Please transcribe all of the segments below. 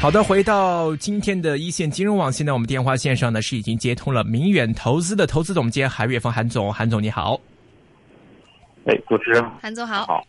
好的，回到今天的一线金融网，现在我们电话线上呢是已经接通了明远投资的投资总监韩月峰，韩总，韩总你好。哎，主持人，韩总好。好。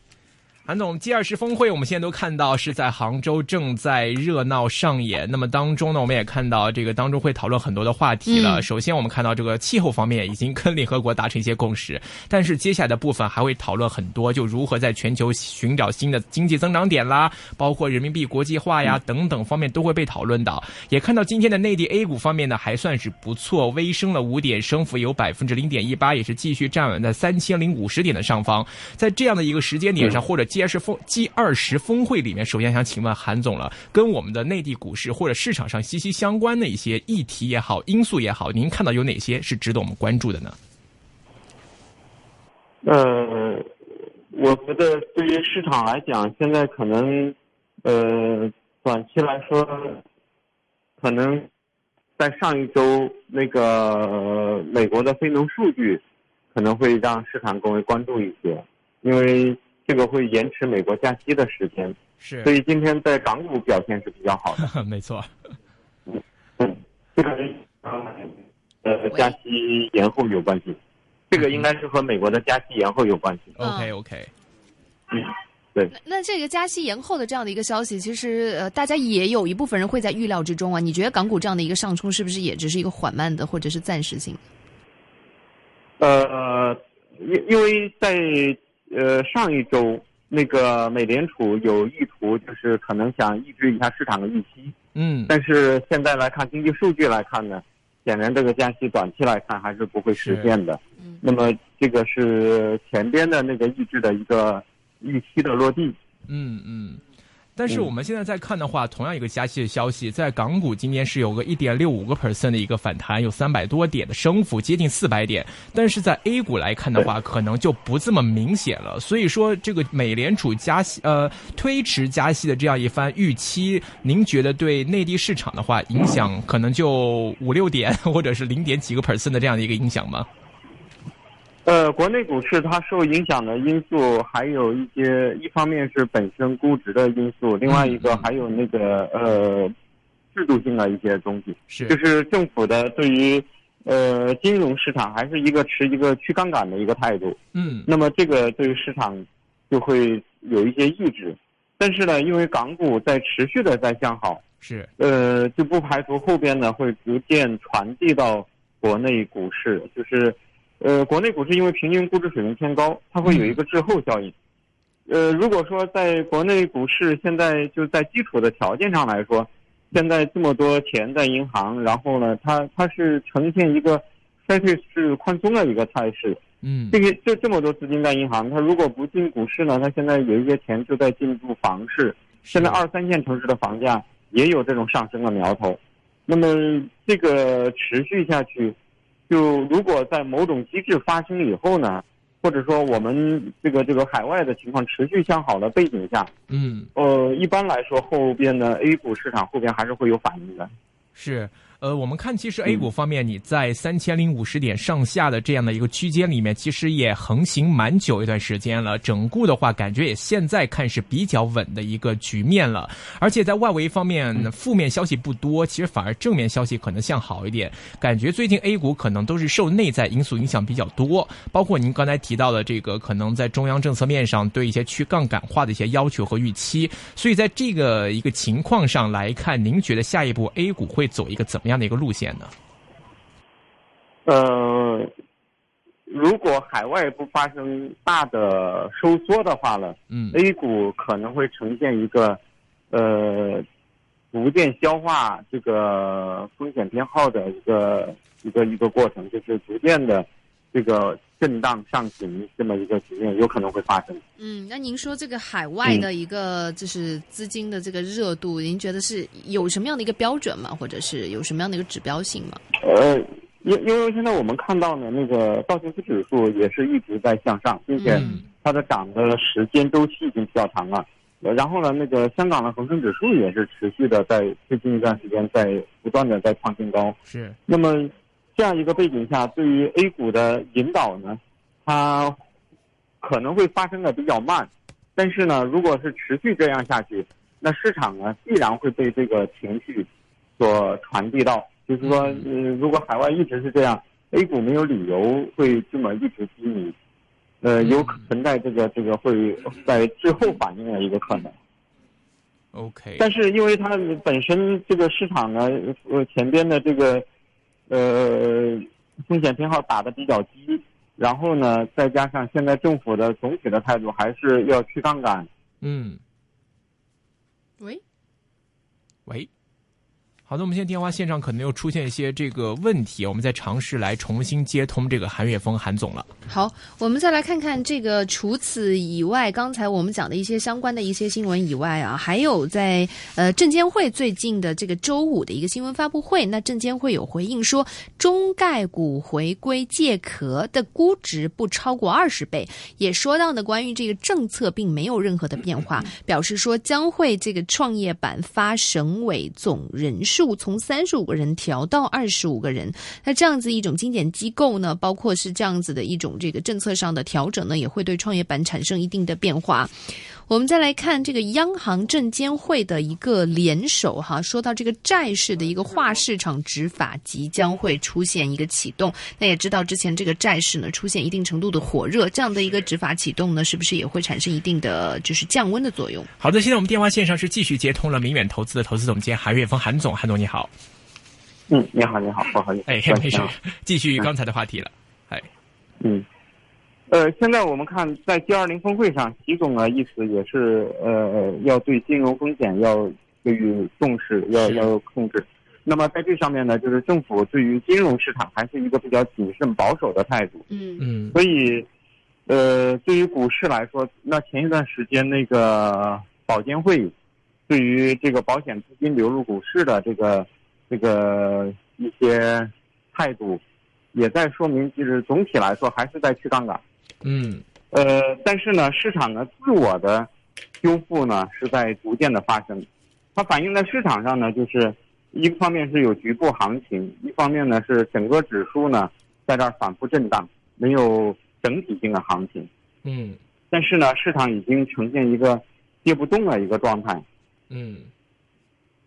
韩总，G 二十峰会，我们现在都看到是在杭州正在热闹上演。那么当中呢，我们也看到这个当中会讨论很多的话题了。首先，我们看到这个气候方面已经跟联合国达成一些共识，但是接下来的部分还会讨论很多，就如何在全球寻找新的经济增长点啦，包括人民币国际化呀等等方面都会被讨论到。也看到今天的内地 A 股方面呢，还算是不错，微升了五点，升幅有百分之零点一八，也是继续站稳在三千零五十点的上方。在这样的一个时间点上，或者 G 二十峰 G 二十峰会里面，首先想请问韩总了，跟我们的内地股市或者市场上息息相关的一些议题也好、因素也好，您看到有哪些是值得我们关注的呢？呃，我觉得对于市场来讲，现在可能呃，短期来说，可能在上一周那个美国的非农数据可能会让市场更为关注一些，因为。这个会延迟美国加息的时间，是，所以今天在港股表现是比较好的。没错，嗯，这个呃加息延后有关系，这个应该是和美国的加息延后有关系。OK OK，嗯，对。那这个加息延后的这样的一个消息，其实呃大家也有一部分人会在预料之中啊。你觉得港股这样的一个上冲是不是也只是一个缓慢的或者是暂时性？呃，因因为在。呃，上一周那个美联储有意图，就是可能想抑制一下市场的预期。嗯，但是现在来看经济数据来看呢，显然这个加息短期来看还是不会实现的。嗯，那么这个是前边的那个抑制的一个预期的落地。嗯嗯。但是我们现在在看的话，同样一个加息的消息，在港股今天是有个一点六五个 percent 的一个反弹，有三百多点的升幅，接近四百点。但是在 A 股来看的话，可能就不这么明显了。所以说，这个美联储加息，呃，推迟加息的这样一番预期，您觉得对内地市场的话，影响可能就五六点，或者是零点几个 percent 的这样的一个影响吗？呃，国内股市它受影响的因素还有一些，一方面是本身估值的因素，另外一个还有那个呃制度性的一些东西，是。就是政府的对于呃金融市场还是一个持一个去杠杆的一个态度，嗯，那么这个对于市场就会有一些抑制，但是呢，因为港股在持续的在向好，是。呃就不排除后边呢会逐渐传递到国内股市，就是。呃，国内股市因为平均估值水平偏高，它会有一个滞后效应。呃，如果说在国内股市现在就在基础的条件上来说，现在这么多钱在银行，然后呢，它它是呈现一个衰退式宽松的一个态势。嗯，这个这这么多资金在银行，它如果不进股市呢，它现在有一些钱就在进入房市。现在二三线城市的房价也有这种上升的苗头。那么这个持续下去。就如果在某种机制发生以后呢，或者说我们这个这个海外的情况持续向好的背景下，嗯，呃，一般来说后边的 A 股市场后边还是会有反应的，是。呃，我们看，其实 A 股方面，你在三千零五十点上下的这样的一个区间里面，其实也横行蛮久一段时间了。整固的话，感觉也现在看是比较稳的一个局面了。而且在外围方面，负面消息不多，其实反而正面消息可能向好一点。感觉最近 A 股可能都是受内在因素影响比较多，包括您刚才提到的这个，可能在中央政策面上对一些去杠杆化的一些要求和预期。所以在这个一个情况上来看，您觉得下一步 A 股会走一个怎么样？这样的一个路线呢？呃，如果海外不发生大的收缩的话呢，嗯，A 股可能会呈现一个呃逐渐消化这个风险偏好的一个一个一个过程，就是逐渐的这个。震荡上行这么一个局面有可能会发生。嗯，那您说这个海外的一个就是资金的这个热度，您觉得是有什么样的一个标准吗？或者是有什么样的一个指标性吗？呃，因因为现在我们看到呢，那个道琼斯指数也是一直在向上，并且嗯它的涨的时间周期已经比较长了。呃然后呢，那个香港的恒生指数也是持续的在最近一段时间在不断的在创新高。是那么这样一个背景下，对于 A 股的引导呢，它可能会发生的比较慢，但是呢，如果是持续这样下去，那市场呢必然会被这个情绪所传递到，就是说，呃，如果海外一直是这样，A 股没有理由会这么一直低迷，呃，有存在这个这个会在最后反应的一个可能。OK，但是因为它本身这个市场呢，呃，前边的这个呃风险偏好打的比较低，然后呢，再加上现在政府的总体的态度还是要去杠杆，嗯，喂，喂。好的，我们现在电话线上可能又出现一些这个问题，我们再尝试来重新接通这个韩岳峰韩总了。好，我们再来看看这个。除此以外，刚才我们讲的一些相关的一些新闻以外啊，还有在呃证监会最近的这个周五的一个新闻发布会，那证监会有回应说，中概股回归借壳的估值不超过二十倍，也说到呢关于这个政策并没有任何的变化，表示说将会这个创业板发审委总人数从三十五个人调到二十五个人。那这样子一种精简机构呢，包括是这样子的一种这个政策上的调整呢，也会对创业板产生一定的变化。我们再来看这个央行证监会的一个联手哈，说到这个债市的一个化市场执法即将会出现一个启动。那也知道之前这个债市呢出现一定程度的火热，这样的一个执法启动呢，是不是也会产生一定的就是降温的作用？好的，现在我们电话线上是继续接通了明远投资的投资总监韩岳峰韩总，韩总你好。嗯，你好，你好，不好意思，哎，没事，继续刚才的话题了。哎，嗯，呃，现在我们看在 G 二零峰会上，习总呢意思也是呃要对金融风险要给予重视，要要控制。那么在这上面呢，就是政府对于金融市场还是一个比较谨慎保守的态度。嗯嗯所以，呃，对于股市来说，那前一段时间那个保监会对于这个保险资金流入股市的这个这个一些态度，也在说明，就是总体来说还是在去杠杆。嗯呃，但是呢，市场呢自我的修复呢是在逐渐的发生，它反映在市场上呢，就是一个方面是有局部行情，一方面呢是整个指数呢在这儿反复震荡，没有整体性的行情。嗯但是呢，市场已经呈现一个跌不动的一个状态。嗯。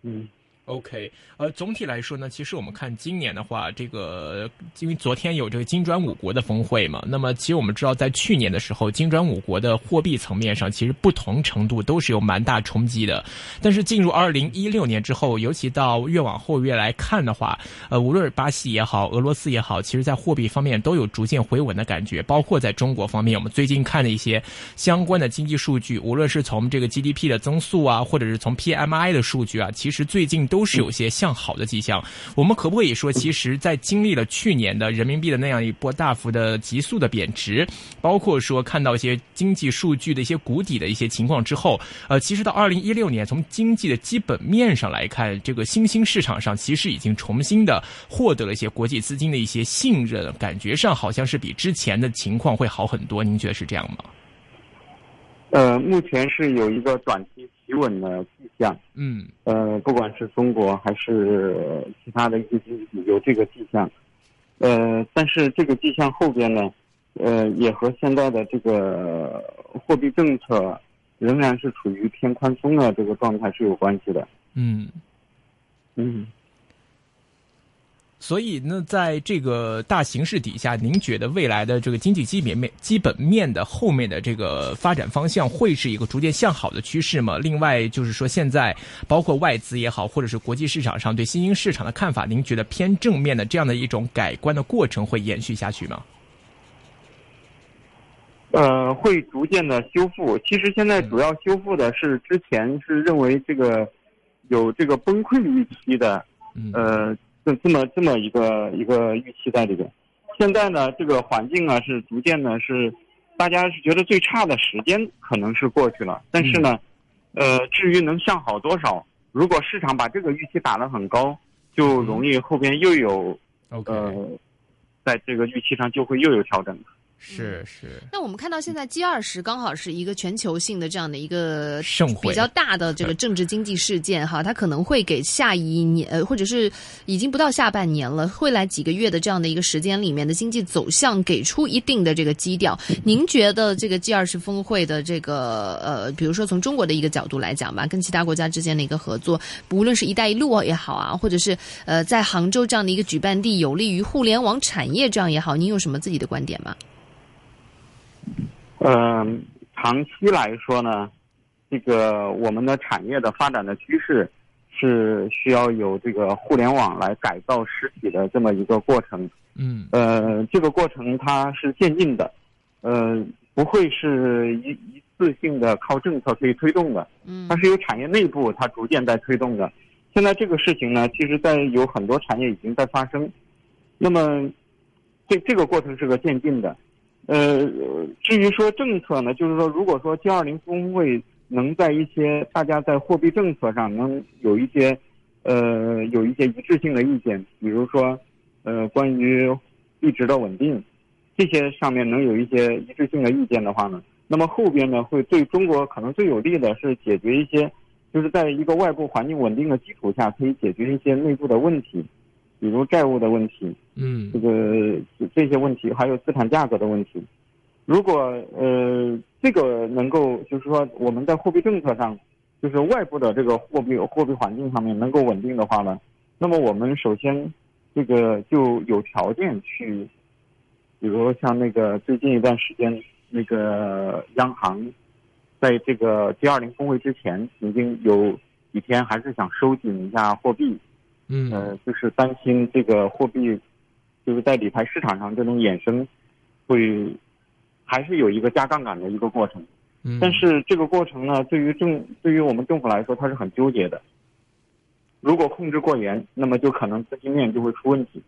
嗯 OK，呃，总体来说呢，其实我们看今年的话，这个因为昨天有这个金砖五国的峰会嘛，那么其实我们知道，在去年的时候，金砖五国的货币层面上，其实不同程度都是有蛮大冲击的。但是进入二零一六年之后，尤其到越往后越来看的话，呃，无论是巴西也好，俄罗斯也好，其实在货币方面都有逐渐回稳的感觉。包括在中国方面，我们最近看的一些相关的经济数据，无论是从这个 GDP 的增速啊，或者是从 PMI 的数据啊，其实最近都是有些向好的迹象。我们可不可以说，其实，在经历了去年的人民币的那样一波大幅的急速的贬值，包括说看到一些经济数据的一些谷底的一些情况之后，呃，其实到二零一六年，从经济的基本面上来看，这个新兴市场上其实已经重新的获得了一些国际资金的一些信任，感觉上好像是比之前的情况会好很多。您觉得是这样吗？呃，目前是有一个短期稳的迹象。嗯呃，不管是中国还是其他的一些经济体有这个迹象，呃，但是这个迹象后边呢，呃，也和现在的这个货币政策仍然是处于偏宽松的这个状态是有关系的。嗯。嗯，所以呢，在这个大形势底下，您觉得未来的这个经济基本面、基本面的后面的这个发展方向会是一个逐渐向好的趋势吗？另外，就是说现在包括外资也好，或者是国际市场上对新兴市场的看法，您觉得偏正面的这样的一种改观的过程会延续下去吗？呃，会逐渐的修复。其实现在主要修复的是之前是认为这个有这个崩溃预期的，嗯呃，这这么这么一个一个预期在里边。现在呢，这个环境啊是逐渐呢是，大家是觉得最差的时间可能是过去了，但是呢，呃，至于能向好多少，如果市场把这个预期打得很高，就容易后边又有呃在这个预期上就会又有调整。是是。那我们看到现在 G 二十刚好是一个全球性的这样的一个盛会，比较大的这个政治经济事件哈，它可能会给下一年呃，或者是已经不到下半年了，未来几个月的这样的一个时间里面的经济走向给出一定的这个基调。您觉得这个 G 二十峰会的这个呃，比如说从中国的一个角度来讲吧，跟其他国家之间的一个合作，无论是一带一路也好啊，或者是呃在杭州这样的一个举办地有利于互联网产业这样也好，您有什么自己的观点吗？嗯，长期来说呢，这个我们的产业的发展的趋势是需要有这个互联网来改造实体的这么一个过程。嗯，呃，这个过程它是渐进的，呃，不会是一一次性的靠政策可以推动的。嗯，它是由产业内部它逐渐在推动的。现在这个事情呢，其实在有很多产业已经在发生。那么，这这个过程是个渐进的。呃，至于说政策呢，就是说，如果说 G 二零峰会能在一些大家在货币政策上能有一些，呃，有一些一致性的意见，比如说，呃，关于币值的稳定，这些上面能有一些一致性的意见的话呢，那么后边呢，会对中国可能最有利的是解决一些，就是在一个外部环境稳定的基础下，可以解决一些内部的问题。比如债务的问题，嗯，这个这些问题，还有资产价格的问题，如果呃这个能够就是说我们在货币政策上，就是外部的这个货币货币环境上面能够稳定的话呢，那么我们首先这个就有条件去，比如像那个最近一段时间那个央行，在这个 G 二零峰会之前，已经有几天还是想收紧一下货币。嗯，呃，就是担心这个货币，就是在理财市场上这种衍生，会还是有一个加杠杆的一个过程。嗯，但是这个过程呢，对于政对于我们政府来说，它是很纠结的。如果控制过严，那么就可能资金面就会出问题，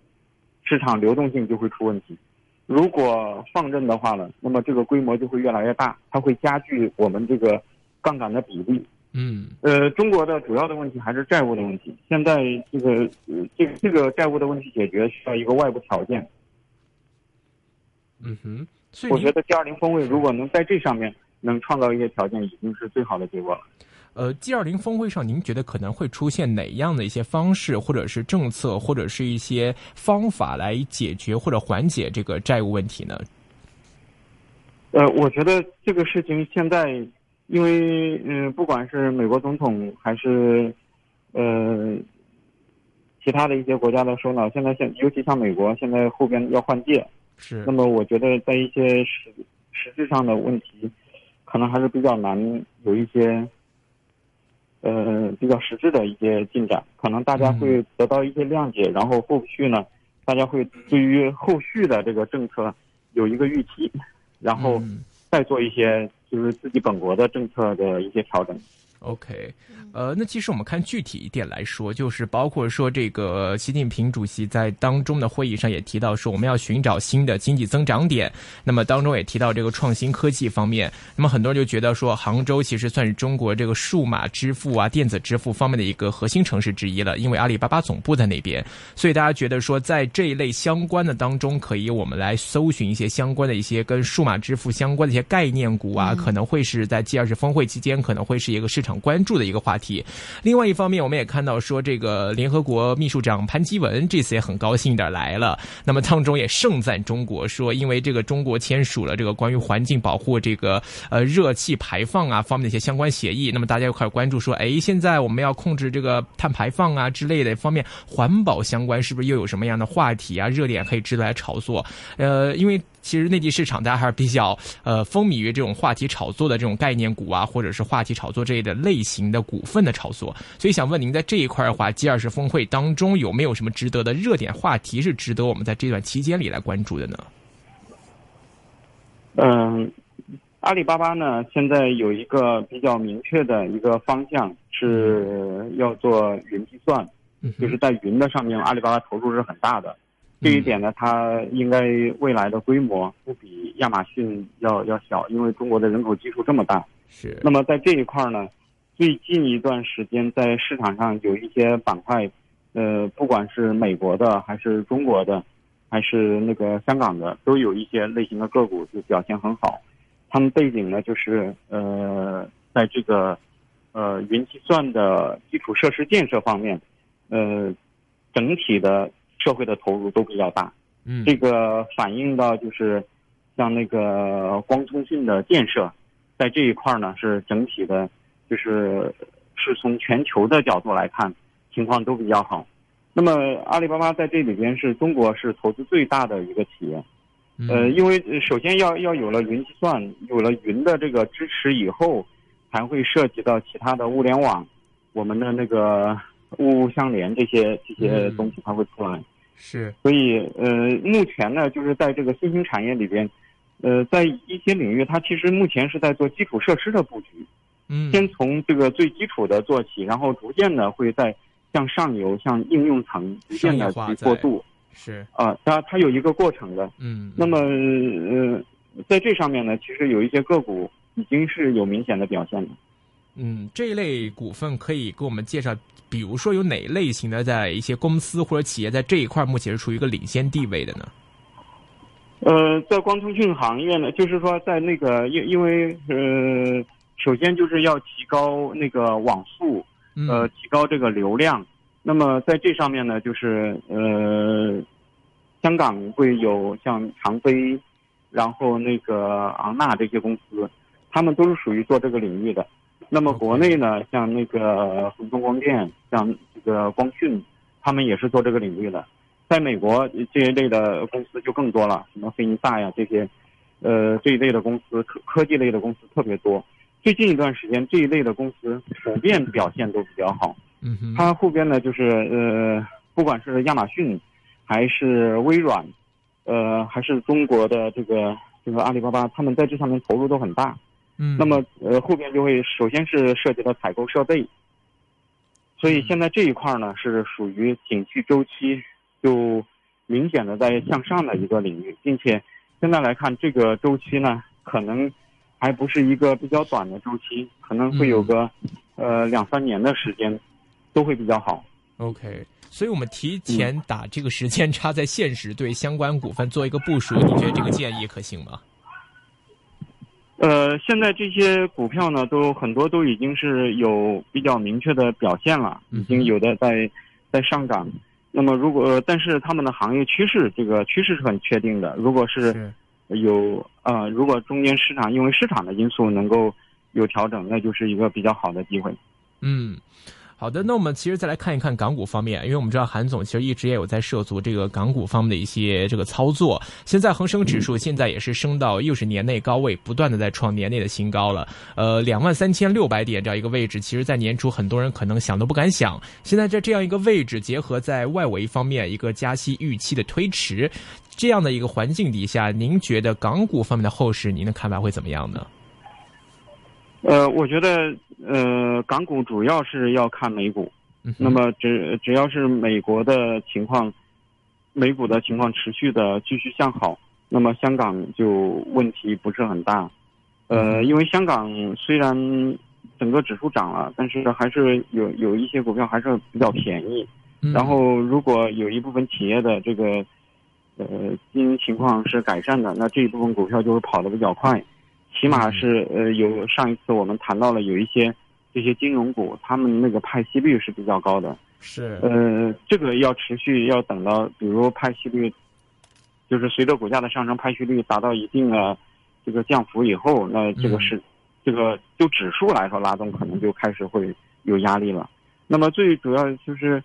市场流动性就会出问题。如果放任的话呢，那么这个规模就会越来越大，它会加剧我们这个杠杆的比例。嗯，呃，中国的主要的问题还是债务的问题。现在这个，呃，这这个债务的问题解决需要一个外部条件。嗯哼，所以我觉得 G 二零峰会如果能在这上面能创造一些条件，已经是最好的结果了。呃，G 二零峰会上，您觉得可能会出现哪样的一些方式，或者是政策，或者是一些方法来解决或者缓解这个债务问题呢？呃，我觉得这个事情现在。因为嗯，不管是美国总统还是呃其他的一些国家的首脑，现在现尤其像美国，现在后边要换届，是。那么我觉得在一些实实质上的问题，可能还是比较难有一些呃比较实质的一些进展。可能大家会得到一些谅解，然后后续呢，大家会对于后续的这个政策有一个预期，然后再做一些。就是自己本国的政策的一些调整。OK，呃，那其实我们看具体一点来说，就是包括说这个习近平主席在当中的会议上也提到说，我们要寻找新的经济增长点。那么当中也提到这个创新科技方面。那么很多人就觉得说，杭州其实算是中国这个数码支付啊、电子支付方面的一个核心城市之一了，因为阿里巴巴总部在那边，所以大家觉得说，在这一类相关的当中，可以我们来搜寻一些相关的一些跟数码支付相关的一些概念股啊，可能会是在 G 二十峰会期间可能会是一个市场。关注的一个话题。另外一方面，我们也看到说，这个联合国秘书长潘基文这次也很高兴的来了。那么当中也盛赞中国，说因为这个中国签署了这个关于环境保护这个呃热气排放啊方面的一些相关协议。那么大家又开始关注说，哎，现在我们要控制这个碳排放啊之类的方面，环保相关是不是又有什么样的话题啊热点可以值得来炒作？呃，因为。其实内地市场大家还是比较呃风靡于这种话题炒作的这种概念股啊，或者是话题炒作这一的类型的股份的炒作。所以想问您，在这一块的话，G 二十峰会当中有没有什么值得的热点话题是值得我们在这段期间里来关注的呢？嗯，阿里巴巴呢，现在有一个比较明确的一个方向是要做云计算，就是在云的上面，阿里巴巴投入是很大的。这一点呢，它应该未来的规模不比亚马逊要要小，因为中国的人口基数这么大。是。那么在这一块呢，最近一段时间在市场上有一些板块，呃，不管是美国的还是中国的，还还是那个香港的，都有一些类型的个股就表现很好。他们背景呢，就是呃，在这个呃云计算的基础设施建设方面，呃，整体的社会的投入都比较大。嗯，这个反映到就是像那个光通讯的建设，在这一块呢是整体的，就是是从全球的角度来看，情况都比较好。那么阿里巴巴在这里边是中国是投资最大的一个企业。呃，因为首先要要有了云计算，有了云的这个支持以后，才会涉及到其他的物联网，我们的那个物物相连这些这些东西才会出来。是，所以呃，目前呢，就是在这个新兴产业里边，呃，在一些领域，它其实目前是在做基础设施的布局。嗯，先从这个最基础的做起，然后逐渐的会在向上游、向应用层逐渐的去过渡。是啊，它它有一个过程的。嗯，那么呃，在这上面呢，其实有一些个股已经是有明显的表现了。嗯，这一类股份可以给我们介绍，比如说有哪类型的，在一些公司或者企业在这一块目前是处于一个领先地位的呢？呃，在光通讯行业呢，就是说在那个因因为呃，首先就是要提高那个网速，呃，提高这个流量。那么在这上面呢，就是呃，香港会有像长飞，然后那个昂纳这些公司，他们都是属于做这个领域的。那么国内呢，像那个恒通光电，像这个光讯，他们也是做这个领域的。在美国这一类的公司就更多了，什么飞尼萨呀这些，呃这一类的公司科科技类的公司特别多。最近一段时间，这一类的公司普遍表现都比较好。嗯哼，它后边呢，就是呃，不管是亚马逊，还是微软，呃，还是中国的这个这个阿里巴巴，他们在这上面投入都很大。嗯，那么呃，后边就会首先是涉及到采购设备，所以现在这一块呢是属于景气周期就明显的在向上的一个领域，并且现在来看这个周期呢，可能还不是一个比较短的周期，可能会有个呃两三年的时间。都会比较好，OK，所以我们提前打这个时间差，在现实对相关股份做一个部署，你觉得这个建议可行吗？呃，现在这些股票呢，都很多都已经是有比较明确的表现了，已经有的在在上涨。那么如果但是他们的行业趋势，这个趋势是很确定的。如果是有呃，如果中间市场因为市场的因素能够有调整，那就是一个比较好的机会。嗯。好的，那我们其实再来看一看港股方面，因为我们知道韩总其实一直也有在涉足这个港股方面的一些这个操作。现在恒生指数现在也是升到又是年内高位，不断的在创年内的新高了。呃，两万三千六百点这样一个位置，其实在年初很多人可能想都不敢想。现在在这样一个位置，结合在外围方面一个加息预期的推迟，这样的一个环境底下，您觉得港股方面的后市，您的看法会怎么样呢？呃，我觉得，呃，港股主要是要看美股。那么，只只要是美国的情况，美股的情况持续的继续向好，那么香港就问题不是很大。呃，因为香港虽然整个指数涨了，但是还是有有一些股票还是比较便宜。然后，如果有一部分企业的这个呃经营情况是改善的，那这一部分股票就会跑得比较快。起码是呃有上一次我们谈到了有一些这些金融股，他们那个派息率是比较高的。是呃，这个要持续要等到比如派息率，就是随着股价的上升，派息率达到一定的这个降幅以后，那这个是这个就指数来说拉动可能就开始会有压力了。那么最主要就是，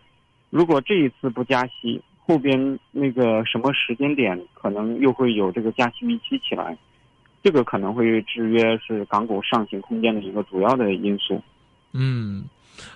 如果这一次不加息，后边那个什么时间点可能又会有这个加息预期起来。这个可能会制约是港股上行空间的一个主要的因素。嗯。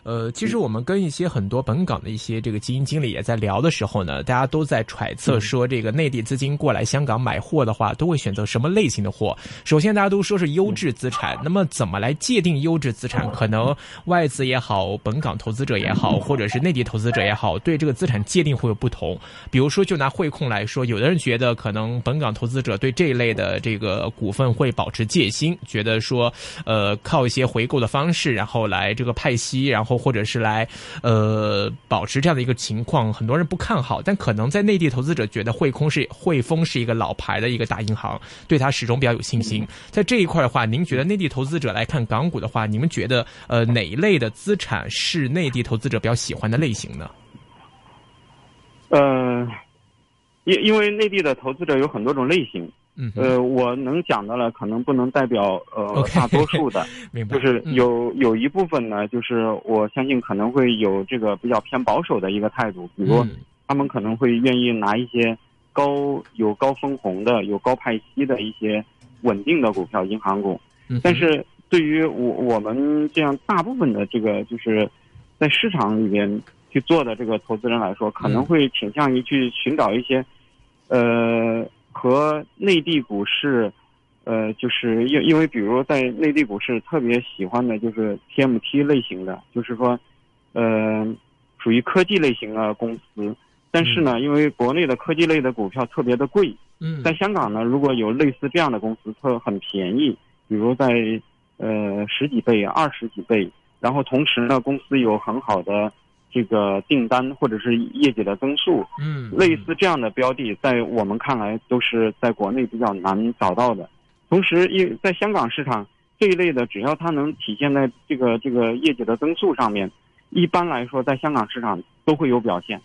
呃，其实我们跟一些很多本港的一些这个基金经理也在聊的时候呢，大家都在揣测说，这个内地资金过来香港买货的话，都会选择什么类型的货？首先，大家都说是优质资产。那么，怎么来界定优质资产？可能外资也好，本港投资者也好，或者是内地投资者也好，对这个资产界定会有不同。比如说，就拿汇控来说，有的人觉得可能本港投资者对这一类的这个股份会保持戒心，觉得说，呃，靠一些回购的方式，然后来这个派息。息，然后或者是来呃保持这样的一个情况，很多人不看好，但可能在内地投资者觉得汇空是汇丰是一个老牌的一个大银行，对它始终比较有信心。在这一块的话，您觉得内地投资者来看港股的话，你们觉得呃哪一类的资产是内地投资者比较喜欢的类型呢？呃，因因为内地的投资者有很多种类型，嗯，呃，我能讲的了，可能不能代表呃 大多数的，明白？就是有有一部分呢，就是我相信可能会有这个比较偏保守的一个态度，比如他们可能会愿意拿一些高有高分红的、有高派息的一些稳定的股票、银行股，但是对于我我们这样大部分的这个就是在市场里边。去做的这个投资人来说，可能会倾向于去寻找一些，呃，和内地股市，呃，就是因因为比如在内地股市特别喜欢的就是 TMT 类型的，就是说，呃，属于科技类型的公司。但是呢，因为国内的科技类的股票特别的贵，嗯，在香港呢，如果有类似这样的公司，特很便宜，比如在呃十几倍、二十几倍，然后同时呢，公司有很好的。这个订单或者是业绩的增速，嗯，类似这样的标的，在我们看来都是在国内比较难找到的。同时，因在香港市场这一类的，只要它能体现在这个这个业绩的增速上面，一般来说，在香港市场都会有表现。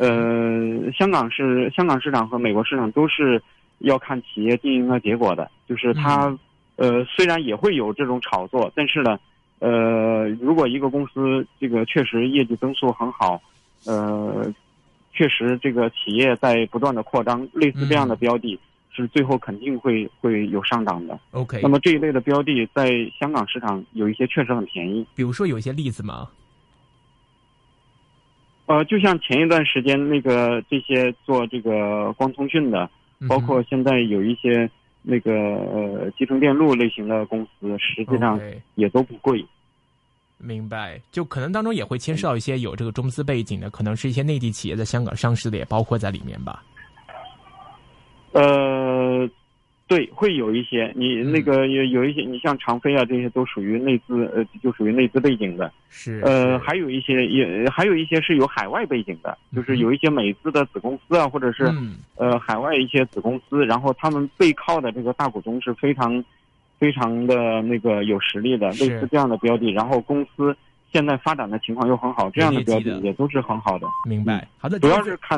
呃，香港是香港市场和美国市场都是要看企业经营的结果的，就是它，呃，虽然也会有这种炒作，但是呢。呃，如果一个公司这个确实业绩增速很好，呃，确实这个企业在不断的扩张，类似这样的标的，是最后肯定会会有上涨的。OK，那么这一类的标的在香港市场有一些确实很便宜。比如说有一些例子吗？呃，就像前一段时间那个这些做这个光通讯的，包括现在有一些。那个呃，集成电路类型的公司，实际上也都不贵。明白，就可能当中也会牵涉到一些有这个中资背景的，可能是一些内地企业在香港上市的，也包括在里面吧。呃。对，会有一些，你那个有有一些，你像长飞啊，这些都属于内资，呃，就属于内资背景的。是。呃，还有一些也还有一些是有海外背景的，就是有一些美资的子公司啊，或者是呃海外一些子公司，然后他们背靠的这个大股东是非常非常的那个有实力的，类似这样的标的，然后公司现在发展的情况又很好，这样的标的也都是很好的。明白。好的，主要是看。